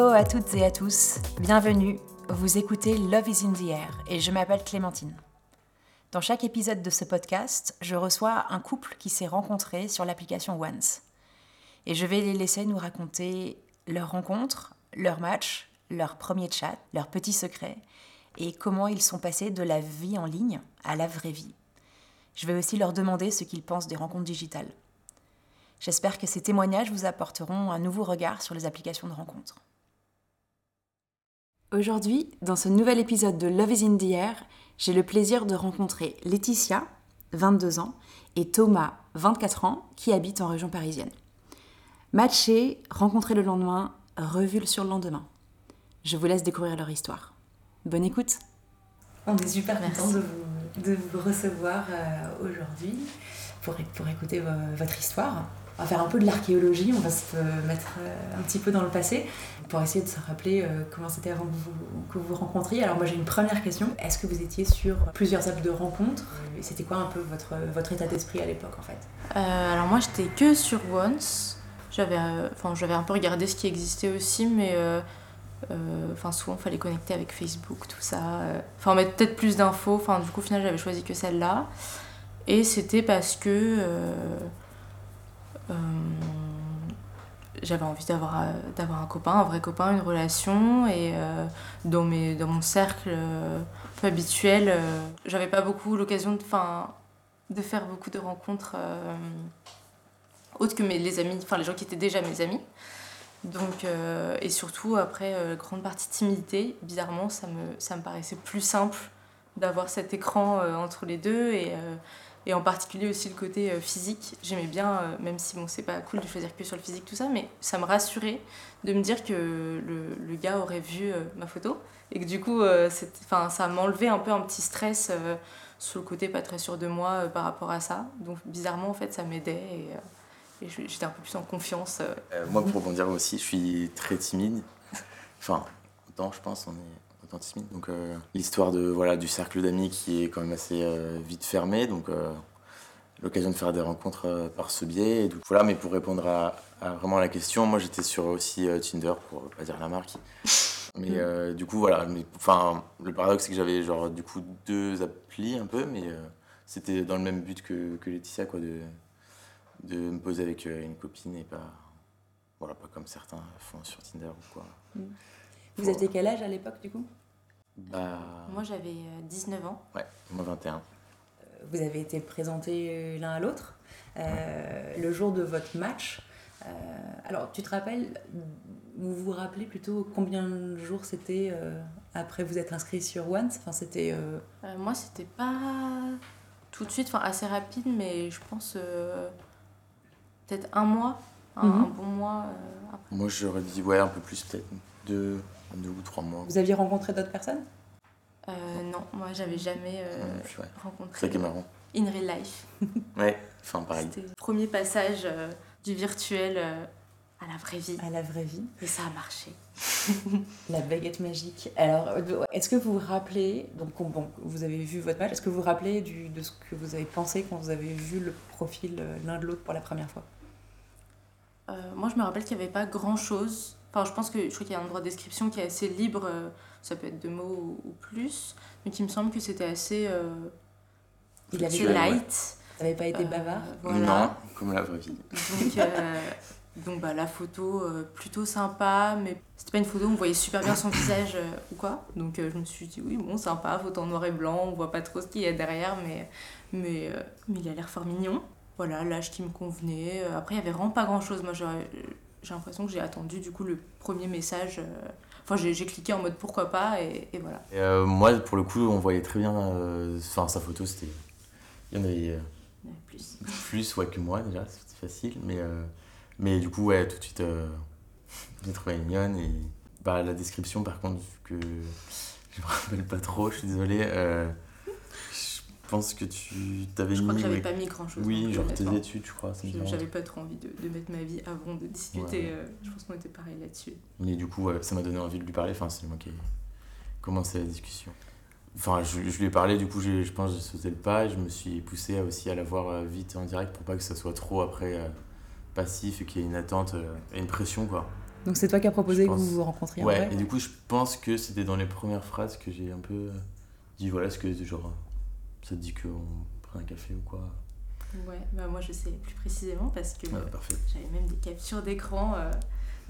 Hello à toutes et à tous, bienvenue. Vous écoutez Love is in the Air et je m'appelle Clémentine. Dans chaque épisode de ce podcast, je reçois un couple qui s'est rencontré sur l'application Once. Et je vais les laisser nous raconter leur rencontre, leur match, leur premier chat, leurs petits secrets et comment ils sont passés de la vie en ligne à la vraie vie. Je vais aussi leur demander ce qu'ils pensent des rencontres digitales. J'espère que ces témoignages vous apporteront un nouveau regard sur les applications de rencontres. Aujourd'hui, dans ce nouvel épisode de Love is in the Air, j'ai le plaisir de rencontrer Laetitia, 22 ans, et Thomas, 24 ans, qui habitent en région parisienne. Matchés, rencontrés le lendemain, revus sur le lendemain. Je vous laisse découvrir leur histoire. Bonne écoute On est super contents de vous, de vous recevoir euh, aujourd'hui pour, pour écouter votre histoire on va faire un peu de l'archéologie, on va se mettre euh, un petit peu dans le passé pour essayer de se rappeler euh, comment c'était avant que vous, rencontriez. Alors moi j'ai une première question. Est-ce que vous étiez sur plusieurs apps de rencontres? C'était quoi un peu votre, votre état d'esprit à l'époque en fait? Euh, Alors moi j'étais que sur Once. J'avais enfin, j'avais un peu regardé ce qui existait aussi, mais enfin souvent il fallait connecter avec Facebook, tout ça. Enfin mettre peut-être plus d'infos. Enfin du coup au final j'avais choisi que celle-là. Et c'était parce que j'avais envie d'avoir euh, d'avoir un copain, un vrai copain, une relation. Et euh, dans, mes, dans mon cercle habituel, j'avais pas beaucoup l'occasion de, de faire beaucoup de rencontres autres que mes, les amis, enfin les gens qui étaient déjà mes amis. Donc, et surtout, après, grande partie timidité, bizarrement, ça me, ça me paraissait plus simple d'avoir cet écran entre les deux. Et, et en particulier aussi le côté euh, physique. J'aimais bien, euh, même si bon, c'est pas cool de choisir que sur le physique, tout ça, mais ça me rassurait de me dire que le, le gars aurait vu euh, ma photo et que du coup, ça m'enlevait un peu un petit stress sur le côté pas très sûr de moi par rapport à ça. Donc bizarrement, en fait, ça m'aidait et, j'étais un peu plus en confiance. moi, pour rebondir aussi, je suis très timide. Enfin, autant je pense, on est donc euh, l'histoire de voilà du cercle d'amis qui est quand même assez euh, vite fermé, donc euh, l'occasion de faire des rencontres par ce biais. donc, voilà, mais pour répondre à, vraiment à la question, moi j'étais sur aussi Tinder pour pas dire la marque. Mais mm. du coup voilà, enfin le paradoxe c'est que j'avais genre du coup deux applis un peu, mais c'était dans le même but que, que Laetitia quoi de de me poser avec une copine et pas voilà pas comme certains font sur Tinder ou quoi. Mm. Vous aviez quel âge à l'époque du coup? Bah... Moi j'avais 19 euh, ans. Ouais, moi 21. Euh, vous avez été présentés euh, l'un à l'autre. Le jour de votre match, alors tu te rappelles, vous vous rappelez plutôt combien de jours c'était après vous être inscrit sur Once? Enfin, c'était, Moi c'était pas tout de suite, enfin assez rapide, mais je pense peut-être un mois, un, mhm. un bon mois après. Moi j'aurais dit ouais un peu plus peut-être deux, deux ou trois mois. Vous aviez rencontré d'autres personnes? Euh, Non, moi j'avais jamais euh, rencontré. C'est ça qui est marrant. In real life. ouais, enfin pareil. C'était le premier passage euh, du virtuel à la vraie vie. À la vraie vie. Et ça a marché. la baguette magique. Alors, est-ce que vous vous rappelez, donc bon, vous avez vu votre match, est-ce que vous vous rappelez du, de ce que vous avez pensé quand vous avez vu le profil l'un de l'autre pour la première fois? Moi, je me rappelle qu'il n'y avait pas grand-chose Enfin, je pense que je crois qu'il y a un droit de description qui est assez libre, euh, ça peut être deux mots ou, plus, mais qui me semble que c'était assez, euh, Il avait light. Ça n'avait pas été euh, bavard Non, comme la vraie vie. Donc, donc bah, la photo plutôt sympa, mais c'était pas une photo où on voyait super bien son visage ou quoi. Donc je me suis dit oui, bon, sympa, photo en noir et blanc, on voit pas trop ce qu'il y a derrière, mais, mais, mais il a l'air fort mignon. Voilà, l'âge qui me convenait. Après, il y avait vraiment pas grand chose. Moi, j'ai l'impression que j'ai attendu du coup le premier message. Euh, enfin, j'ai cliqué en mode pourquoi pas et, voilà. Euh, moi, pour le coup, on voyait très bien. Euh, sa photo, c'était. Il y en avait. plus. Plus, ouais, que moi déjà, c'était facile. Mais, mais du coup, ouais, tout de suite, j'ai trouvé mignonne. Et bah, la description, par contre, que je me rappelle pas trop, je suis désolé pense que tu t'avais mis. Je crois que j'avais pas mis grand chose. Oui, genre tes études, je crois. J'avais pas trop envie de, de, mettre ma vie avant de discuter. Euh, je pense qu'on était pareil là-dessus. Mais du coup, ça m'a donné envie de lui parler. Enfin, c'est moi qui ai commencé la discussion. Enfin, je, je lui ai parlé, du coup, je pense que j'ai sauté le pas. Et je me suis poussé aussi à la voir euh, vite en direct pour pas que ça soit trop après euh, passif et qu'il y ait une attente et une pression, quoi. Donc c'est toi qui as proposé Je que vous vous rencontriez en Ouais, vrai et du coup, je pense que c'était dans les premières phrases que j'ai un peu dit voilà, est-ce que genre ça te dit qu'on prend un café ou quoi Ouais, bah moi je sais plus précisément parce que parfait. j'avais même des captures d'écran. euh,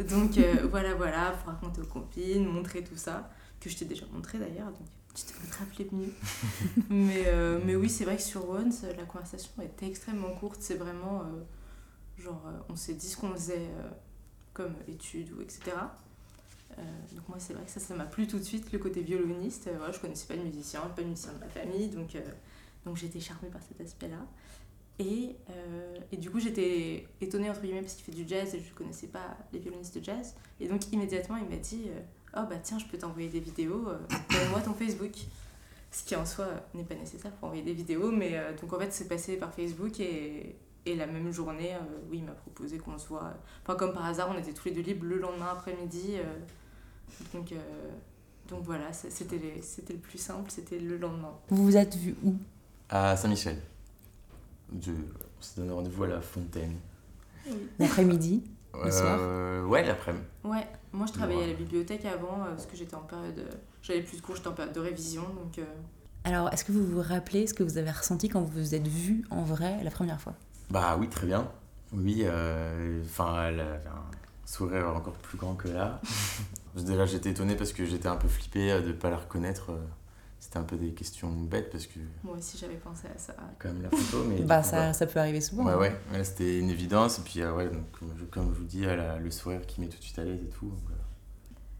donc euh, voilà, voilà, pour raconter aux copines, montrer tout ça, que je t'ai déjà montré d'ailleurs, donc tu devrais te rappeler mieux. mais, euh, mais oui, c'est vrai que sur Once, la conversation était extrêmement courte. C'est vraiment genre, on s'est dit ce qu'on faisait comme études ou etc. Euh, donc moi c'est vrai que ça, ça m'a plu tout de suite, le côté violoniste. Euh, voilà, je connaissais pas de musicien, pas de musicien de ma famille, donc, euh, donc j'étais charmée par cet aspect-là. Et, euh, et du coup, j'étais étonnée, entre guillemets, parce qu'il fait du jazz et je ne connaissais pas les violonistes de jazz. Et donc, immédiatement, il m'a dit Oh, bah tiens, je peux t'envoyer des vidéos, donne-moi ton Facebook. Ce qui en soi n'est pas nécessaire pour envoyer des vidéos, mais donc en fait, c'est passé par Facebook et, et la même journée, euh, oui, il m'a proposé qu'on se voit. Enfin, comme par hasard, on était tous les deux libres le lendemain après-midi. euh, donc, euh, donc voilà, c'était le plus simple, c'était le lendemain. Vous vous êtes vus où? À Saint-Michel. De... On s'est donné rendez-vous à la fontaine. L'après-midi Le soir? Ouais, l'après-midi. Ouais, moi je travaillais à la bibliothèque avant euh, parce que j'étais en période. J'avais plus de cours, j'étais en période de révision donc. euh, Alors, est-ce que vous vous rappelez ce que vous avez ressenti quand vous vous êtes vus en vrai la première fois? Bah oui, très bien. Oui, euh, enfin, elle avait un sourire encore plus grand que là. Déjà, j'étais étonné parce que j'étais un peu flippé de ne pas la reconnaître. C'était un peu des questions bêtes parce que moi aussi j'avais pensé à ça. quand même la photo, mais... Bah, ça, ça peut arriver souvent. Ouais, hein. ouais, ouais, c'était une évidence. Et puis, euh, ouais, donc, comme, je, comme je vous dis, elle a le sourire qui met tout de suite à l'aise et tout. donc, euh,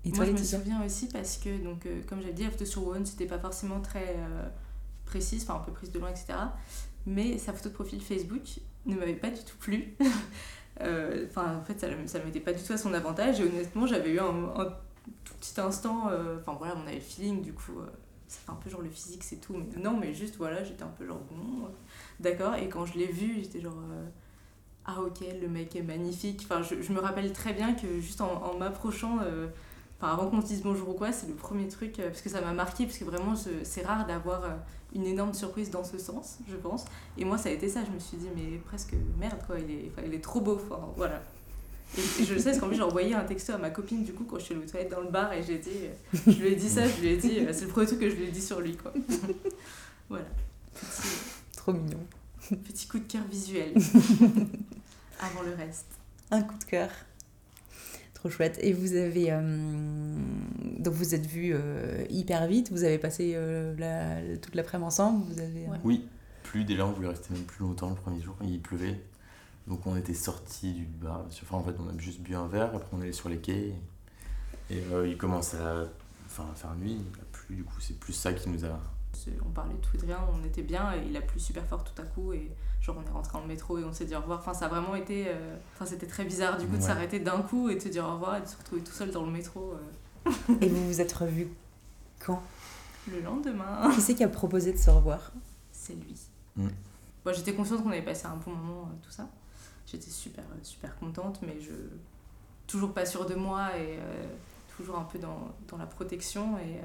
Et moi toi, je me souviens aussi parce que, donc, euh, comme j'avais dit, la photo sur One c'était pas forcément très euh, précise, enfin un peu prise de loin, etc. Mais sa photo de profil Facebook ne m'avait pas du tout plu. Euh, Enfin, en fait, ça ne m'était pas du tout à son avantage. Et honnêtement, j'avais eu un, tout petit instant. euh, Enfin, voilà, on avait le feeling, du coup, euh, ça fait un peu genre le physique, c'est tout. Mais non, mais juste, voilà, j'étais un peu genre, bon, d'accord. Et quand je l'ai vu, j'étais genre. ah ok, le mec est magnifique. Enfin, je, je me rappelle très bien que juste en, m'approchant, enfin avant qu'on se dise bonjour ou quoi, c'est le premier truc, euh, parce que ça m'a marqué, parce que vraiment c'est rare d'avoir euh, une énorme surprise dans ce sens, je pense. Et moi ça a été ça, je me suis dit mais presque merde quoi, il est, il est trop beau, enfin voilà. Et, et je le sais parce qu'en plus j'ai envoyé un texto à ma copine du coup quand je suis allée aux toilettes dans le bar et j'ai dit, euh, je lui ai dit ça, je lui ai dit, c'est le premier truc que je lui ai dit sur lui quoi. voilà. Petit, Trop mignon. petit coup de cœur visuel. Avant le reste. Un coup de cœur. Trop chouette. Et vous avez. euh, donc vous êtes vus euh, hyper vite, vous avez passé euh, la- toute l'après-midi ensemble, vous avez. Oui, plus déjà, on voulait rester même plus longtemps le premier jour. Il pleuvait. Donc on était sortis du bar. Enfin, en fait, on a juste bu un verre. Après, on allait sur les quais. Et il commence à, enfin, à faire nuit. Il a plu. Du coup, c'est plus ça qui nous a. On parlait de tout et de rien, on était bien et il a plu super fort tout à coup et genre on est rentré dans le métro et on s'est dit au revoir. Enfin ça a vraiment été, euh, enfin c'était très bizarre du coup de s'arrêter d'un coup et de se dire au revoir et de se retrouver tout seul dans le métro euh, Et vous vous êtes revus quand? Le lendemain. Qui c'est qui a proposé de se revoir? C'est lui. Mm. Bon, j'étais consciente qu'on avait passé un bon moment euh, tout ça. J'étais super super contente mais je toujours pas sûre de moi et euh, toujours un peu dans, dans la protection et euh,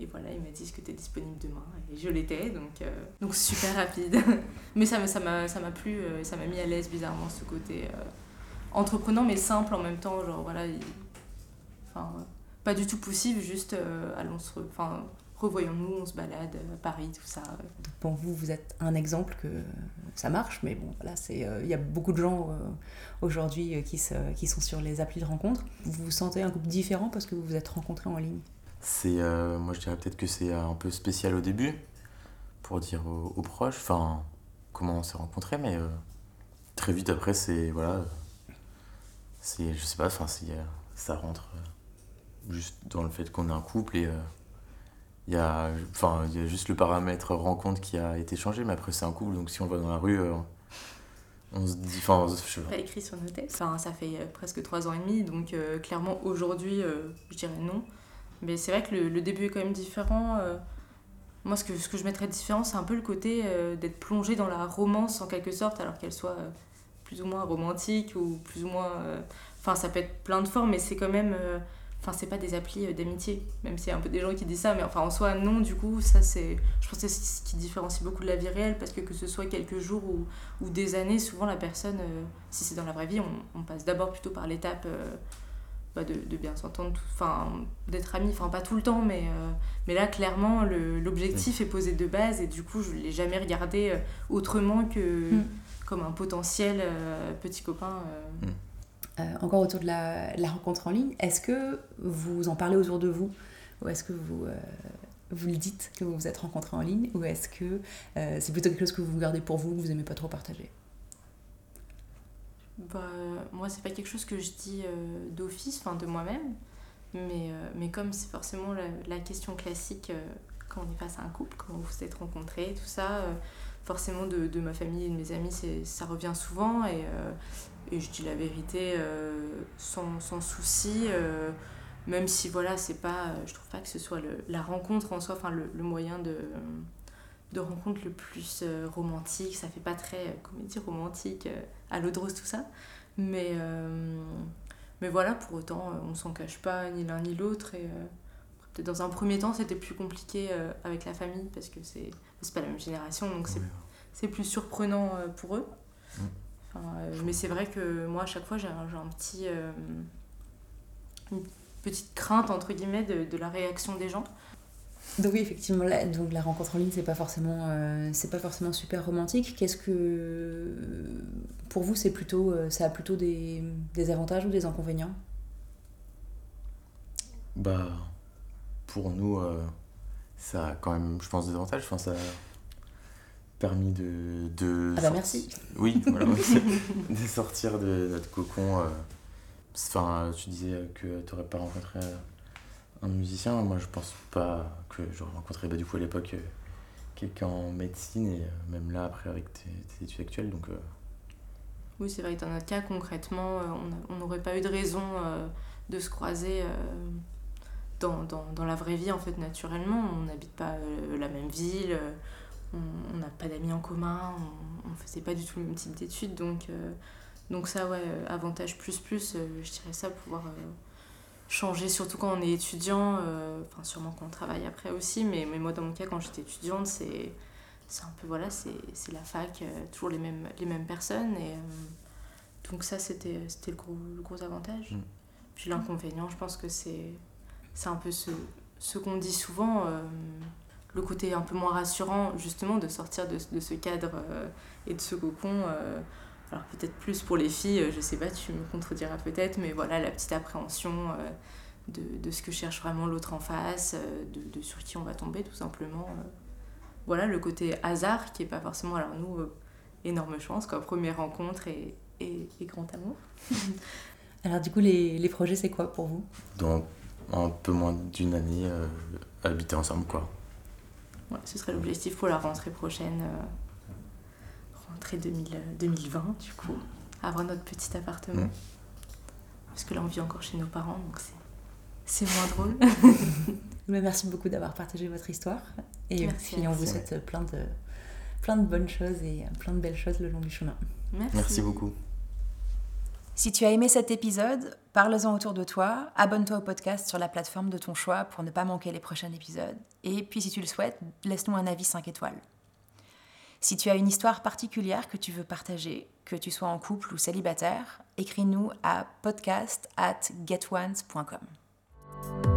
Et voilà, il m'a dit que tu es disponible demain. Et je l'étais, donc, euh, donc super rapide. mais ça m'a ça m'a plu, euh, ça m'a mis à l'aise bizarrement ce côté euh, entreprenant mais simple en même temps. Genre voilà, il- enfin, pas du tout poussif, juste euh, allons se. re- Enfin, revoyons-nous, on se balade à Paris, tout ça. Pour vous, vous êtes un exemple que ça marche, mais bon, voilà, il y a beaucoup de gens aujourd'hui qui, se- qui sont sur les applis de rencontre. Vous vous sentez un couple différent parce que vous vous êtes rencontrés en ligne? C'est, euh, moi je dirais peut-être que c'est un peu spécial au début, pour dire aux, proches, enfin, comment on s'est rencontrés, mais euh, très vite après, c'est, voilà, euh, c'est, je sais pas, enfin, euh, ça rentre euh, juste dans le fait qu'on est un couple et euh, il y a, enfin, il y a juste le paramètre rencontre qui a été changé, mais après c'est un couple, donc si on voit dans la rue, euh, on se dit, enfin, je pas. Écrit sur nos têtes. Ça fait euh, presque trois ans et demi, donc euh, clairement aujourd'hui, euh, je dirais non. Mais c'est vrai que le, début est quand même différent. euh. moi, ce que, ce que je mettrais différent, c'est un peu le côté euh, d'être plongé dans la romance en quelque sorte, alors qu'elle soit euh, plus ou moins romantique ou plus ou moins. Enfin, ça peut être plein de formes, mais c'est quand même. Enfin, c'est pas des applis d'amitié, même s'il y a un peu des gens qui disent ça, mais enfin en soi, non, du coup, ça c'est. Je pense que c'est ce qui différencie beaucoup de la vie réelle, parce que que ce soit quelques jours ou, ou des années, souvent la personne, si c'est dans la vraie vie, on, passe d'abord plutôt par l'étape bah, de, de, bien s'entendre, enfin d'être amis, enfin pas tout le temps, mais, mais là clairement l'objectif est posé de base, et du coup, je l'ai jamais regardé autrement que mm. comme un potentiel petit copain. Mm. Euh, encore autour de la, rencontre en ligne, est-ce que vous en parlez autour de vous? Ou est-ce que vous, euh, vous le dites que vous vous êtes rencontrés en ligne? Ou est-ce que euh, c'est plutôt quelque chose que vous gardez pour vous, que vous n'aimez pas trop partager? Bah, Moi, c'est pas quelque chose que je dis d'office, enfin de moi-même. Mais, mais comme c'est forcément la, question classique quand on est face à un couple, quand vous vous êtes rencontrés, tout ça forcément de, de, ma famille et de mes amis, ça revient souvent. Et, et je dis la vérité euh, sans, sans, souci euh, même si voilà c'est pas je trouve pas que ce soit le, la rencontre en soi enfin le, le, moyen de de rencontre le plus euh, romantique ça fait pas très comédie romantique à l'eau de rose tout ça. Mais mais voilà pour autant on s'en cache pas ni l'un ni l'autre. Et peut-être dans un premier temps c'était plus compliqué avec la famille parce que c'est pas la même génération donc c'est c'est plus surprenant pour eux. Mm. Euh, mais c'est vrai que moi, à chaque fois, j'ai un, un, petit, euh, une petite crainte, entre guillemets, de, de, la réaction des gens. Donc oui, effectivement, la, donc la rencontre en ligne, c'est pas forcément, euh, c'est pas forcément super romantique. Qu'est-ce que, pour vous, c'est plutôt, ça a plutôt des, des, avantages ou des inconvénients? Bah, pour nous, ça a quand même, je pense, des avantages. Enfin, ça, permis de, de ah bah merci oui voilà, de sortir de notre cocon euh. enfin tu disais que tu n'aurais pas rencontré un musicien moi je pense pas que j'aurais rencontré bah, du coup à l'époque euh, quelqu'un en médecine et euh, même là après avec tes, études actuelles donc oui c'est vrai que dans notre cas concrètement on n'aurait pas eu de raison de se croiser dans, dans, dans, la vraie vie en fait naturellement on n'habite pas la même ville on n'a pas d'amis en commun, on ne faisait pas du tout le même type d'études. Donc, euh, donc ça, ouais, euh, avantage plus plus, euh, je dirais ça, pouvoir changer, surtout quand on est étudiant, enfin sûrement quand on travaille après aussi, mais, mais moi dans mon cas, quand j'étais étudiante, c'est un peu, voilà, c'est la fac, toujours les mêmes, les mêmes personnes. Et, donc ça, c'était le gros, le gros avantage. Mm. Puis l'inconvénient, je pense que c'est un peu ce, ce qu'on dit souvent le côté un peu moins rassurant justement de sortir de, de ce cadre euh, et de ce cocon. Euh, alors peut-être plus pour les filles, euh, je sais pas, tu me contrediras peut-être, mais voilà la petite appréhension de, de, ce que cherche vraiment l'autre en face, de, de, sur qui on va tomber tout simplement. Voilà le côté hasard qui est pas forcément, alors nous, énorme chance, quoi, première rencontre et, et, et grand amour. alors du coup, les, les projets, c'est quoi pour vous? Dans un peu moins d'une année, habiter ensemble, quoi ce serait l'objectif pour la rentrée prochaine, euh, rentrée 2020 du coup, avoir notre petit appartement. Mm. Parce que là on vit encore chez nos parents, donc c'est moins drôle. Mais merci beaucoup d'avoir partagé votre histoire. Et puis on vous souhaite plein de, plein de bonnes choses et plein de belles choses le long du chemin. Merci, merci beaucoup. Si tu as aimé cet épisode, parle-en autour de toi, abonne-toi au podcast sur la plateforme de ton choix pour ne pas manquer les prochains épisodes. Et puis si tu le souhaites, laisse-nous un avis 5 étoiles. Si tu as une histoire particulière que tu veux partager, que tu sois en couple ou célibataire, écris-nous à podcast at getones.com.